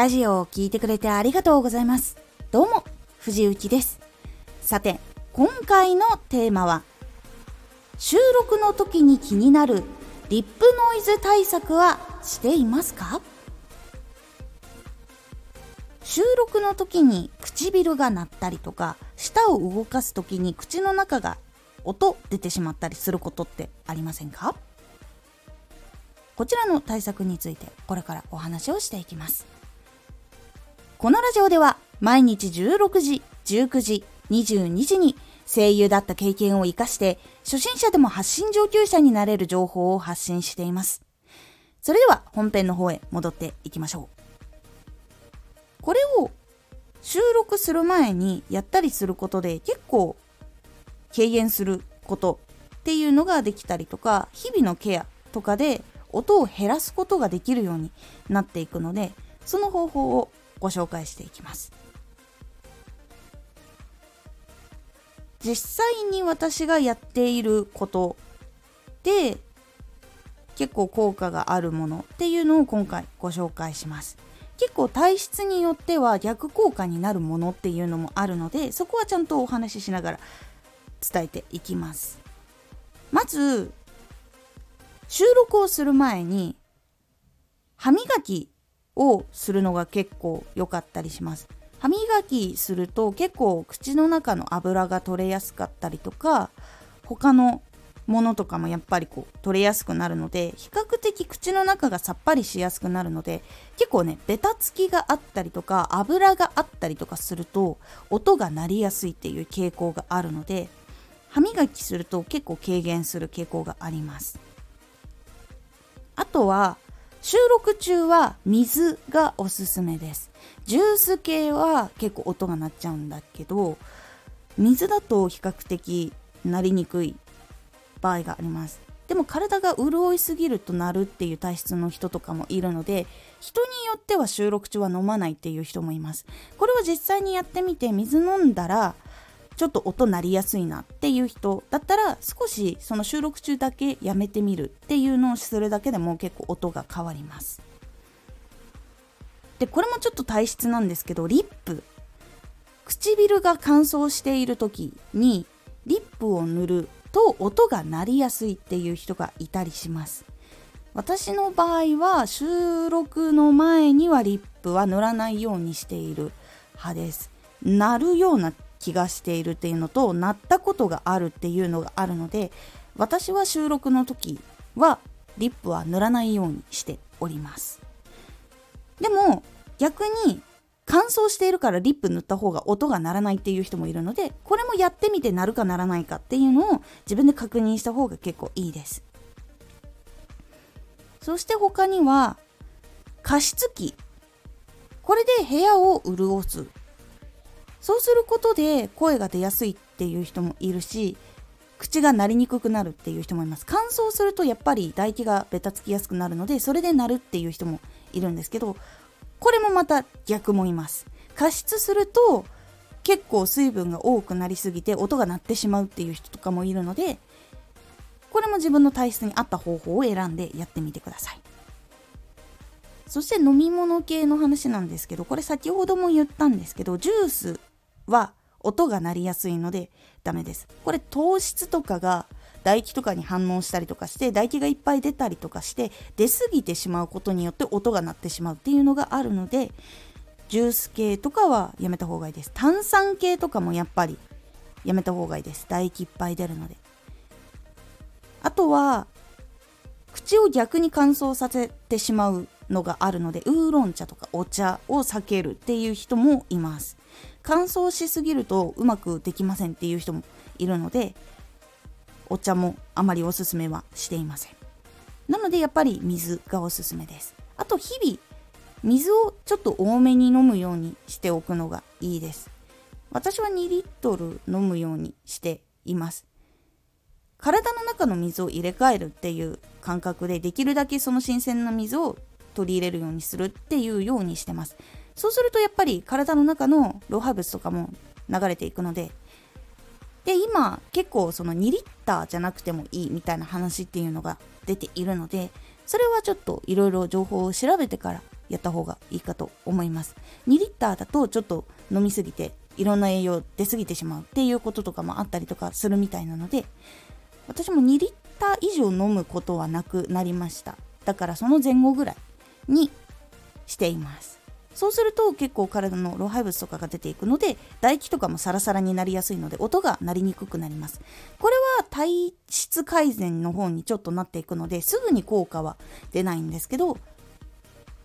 ラジオを聴いてくれてありがとうございます。どうも、藤幸です。さて、今回のテーマは、収録の時に気になるリップノイズ対策はしていますか？収録の時に唇が鳴ったりとか舌を動かす時に口の中が音出てしまったりすることってありませんか？こちらの対策についてこれからお話をしていきますこのラジオでは毎日16時19時22時に声優だった経験を活かして初心者でも発信上級者になれる情報を発信しています。それでは本編の方へ戻っていきましょう。これを収録する前にやったりすることで結構軽減することっていうのができたりとか日々のケアとかで音を減らすことができるようになっていくのでその方法をご紹介していきます。実際に私がやっていることで結構効果があるものっていうのを今回ご紹介します。結構体質によっては逆効果になるものっていうのもあるのでそこはちゃんとお話ししながら伝えていきます。まず収録をする前に歯磨きをするのが結構良かったりします。歯磨きすると結構口の中の油が取れやすかったりとか他のものとかもやっぱりこう取れやすくなるので比較的口の中がさっぱりしやすくなるので結構ねベタつきがあったりとか油があったりとかすると音が鳴りやすいっていう傾向があるので歯磨きすると結構軽減する傾向があります。あとは収録中は水がおすすめです。ジュース系は結構音が鳴っちゃうんだけど水だと比較的鳴りにくい場合があります。でも体が潤いすぎるとなるっていう体質の人とかもいるので人によっては収録中は飲まないっていう人もいます。これは実際にやってみて水飲んだらちょっと音鳴りやすいなっていう人だったら少しその収録中だけやめてみるっていうのをするだけでも結構音が変わります。でこれもちょっと体質なんですけどリップ。唇が乾燥している時にリップを塗ると音が鳴りやすいっていう人がいたりします。私の場合は収録の前にはリップは塗らないようにしている派です。鳴るような気がしているっていうのと鳴ったことがあるっていうのがあるので私は収録の時はリップは塗らないようにしております。でも逆に乾燥しているからリップ塗った方が音が鳴らないっていう人もいるのでこれもやってみて鳴るか鳴らないかっていうのを自分で確認した方が結構いいです。そして他には加湿器。これで部屋を潤す。そうすることで声が出やすいっていう人もいるし口が鳴りにくくなるっていう人もいます。乾燥するとやっぱり唾液がべたつきやすくなるのでそれで鳴るっていう人もいるんですけどこれもまた逆もいます。加湿すると結構水分が多くなりすぎて音が鳴ってしまうっていう人とかもいるのでこれも自分の体質に合った方法を選んでやってみてください。そして飲み物系の話なんですけどこれ先ほども言ったんですけどジュースは音が鳴りやすいのでダメです。これ糖質とかが唾液とかに反応したりとかして唾液がいっぱい出たりとかして出過ぎてしまうことによって音が鳴ってしまうっていうのがあるのでジュース系とかはやめた方がいいです。炭酸系とかもやっぱりやめた方がいいです。唾液いっぱい出るので。あとは口を逆に乾燥させてしまうのがあるのでウーロン茶とかお茶を避けるっていう人もいます。乾燥しすぎるとうまくできませんっていう人もいるのでお茶もあまりおすすめはしていません。なのでやっぱり水がおすすめです。あと日々水をちょっと多めに飲むようにしておくのがいいです。私は2リットル飲むようにしています。体の中の水を入れ替えるっていう感覚でできるだけその新鮮な水を取り入れるようにするっていうようにしてます。そうするとやっぱり体の中の老廃物とかも流れていくのでで今結構その2リッターじゃなくてもいいみたいな話っていうのが出ているのでそれはちょっといろいろ情報を調べてからやった方がいいかと思います。2リッターだとちょっと飲みすぎていろんな栄養出過ぎてしまうっていうこととかもあったりとかするみたいなので私も2リッター以上飲むことはなくなりました。だからその前後ぐらいにしています。そうすると結構体の老廃物とかが出ていくので唾液とかもサラサラになりやすいので音が鳴りにくくなります。これは体質改善の方にちょっとなっていくのですぐに効果は出ないんですけど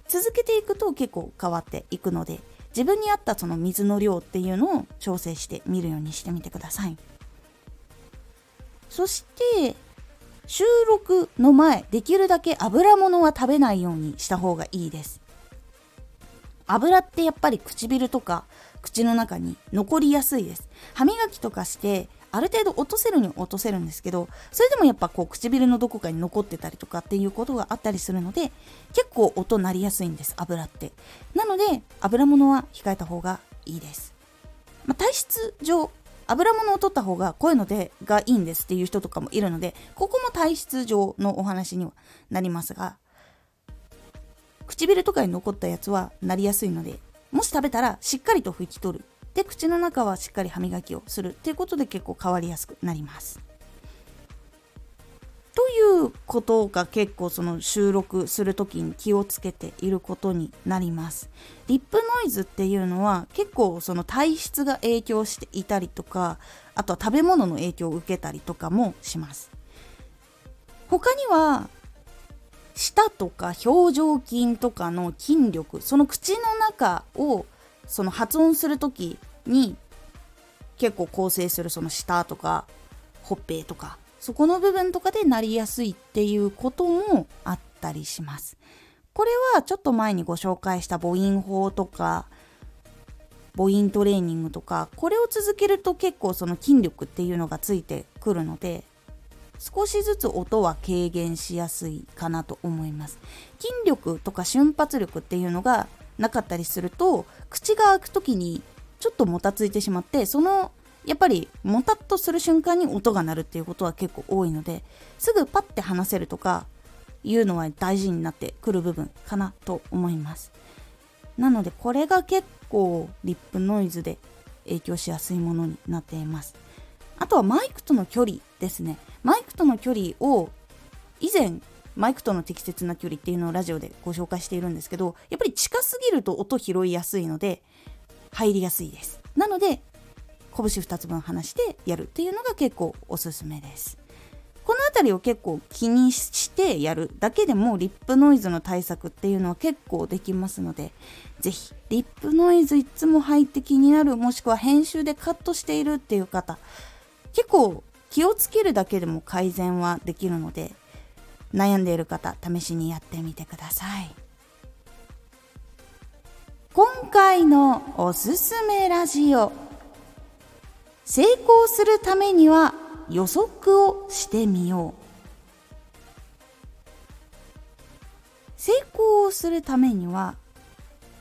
続けていくと結構変わっていくので自分に合ったその水の量っていうのを調整してみるようにしてみてください。そして収録の前できるだけ油物は食べないようにした方がいいです。油ってやっぱり唇とか口の中に残りやすいです。歯磨きとかしてある程度落とせるに落とせるんですけどそれでもやっぱこう唇のどこかに残ってたりとかっていうことがあったりするので結構音鳴りやすいんです油って。なので油物は控えた方がいいです、まあ、体質上油物を取った方が声の出がいいんですっていう人とかもいるのでここも体質上のお話にはなりますが唇とかに残ったやつはなりやすいのでもし食べたらしっかりと拭き取る。で口の中はしっかり歯磨きをするっていうことで結構変わりやすくなります。ということが結構その収録する時に気をつけていることになります。リップノイズっていうのは結構その体質が影響していたりとかあとは食べ物の影響を受けたりとかもします。他には舌とか表情筋とかの筋力その口の中をその発音する時に結構構成するその舌とかほっぺとかそこの部分とかでなりやすいっていうこともあったりします。これはちょっと前にご紹介した母音法とか母音トレーニングとかこれを続けると結構その筋力っていうのがついてくるので少しずつ音は軽減しやすいかなと思います。筋力とか瞬発力っていうのがなかったりすると口が開く時にちょっともたついてしまってそのやっぱりもたっとする瞬間に音が鳴るっていうことは結構多いのですぐパッて話せるとかいうのは大事になってくる部分かなと思います。なのでこれが結構リップノイズで影響しやすいものになっています。あとはマイクとの距離ですね。マイクとの距離を以前マイクとの適切な距離っていうのをラジオでご紹介しているんですけどやっぱり近すぎると音拾いやすいので入りやすいです。なので拳2つ分離してやるっていうのが結構おすすめです。この辺りを結構気にしてやるだけでもリップノイズの対策っていうのは結構できますので是非リップノイズいつも入って気になるもしくは編集でカットしているっていう方結構気をつけるだけでも改善はできるので悩んでいる方試しにやってみてください。今回のおすすめラジオ。成功するためには予測をしてみよう。成功するためには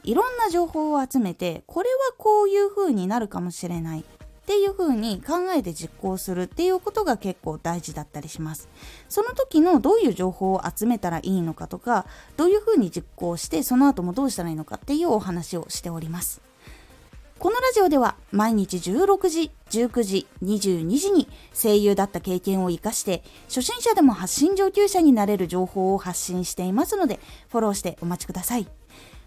いろんな情報を集めてこれはこういう風になるかもしれない。っていう風に考えて実行するっていうことが結構大事だったりしますその時のどういう情報を集めたらいいのかとかどういう風に実行してその後もどうしたらいいのかっていうお話をしておりますこのラジオでは毎日16時、19時、22時に声優だった経験を活かして初心者でも発信上級者になれる情報を発信していますのでフォローしてお待ちください。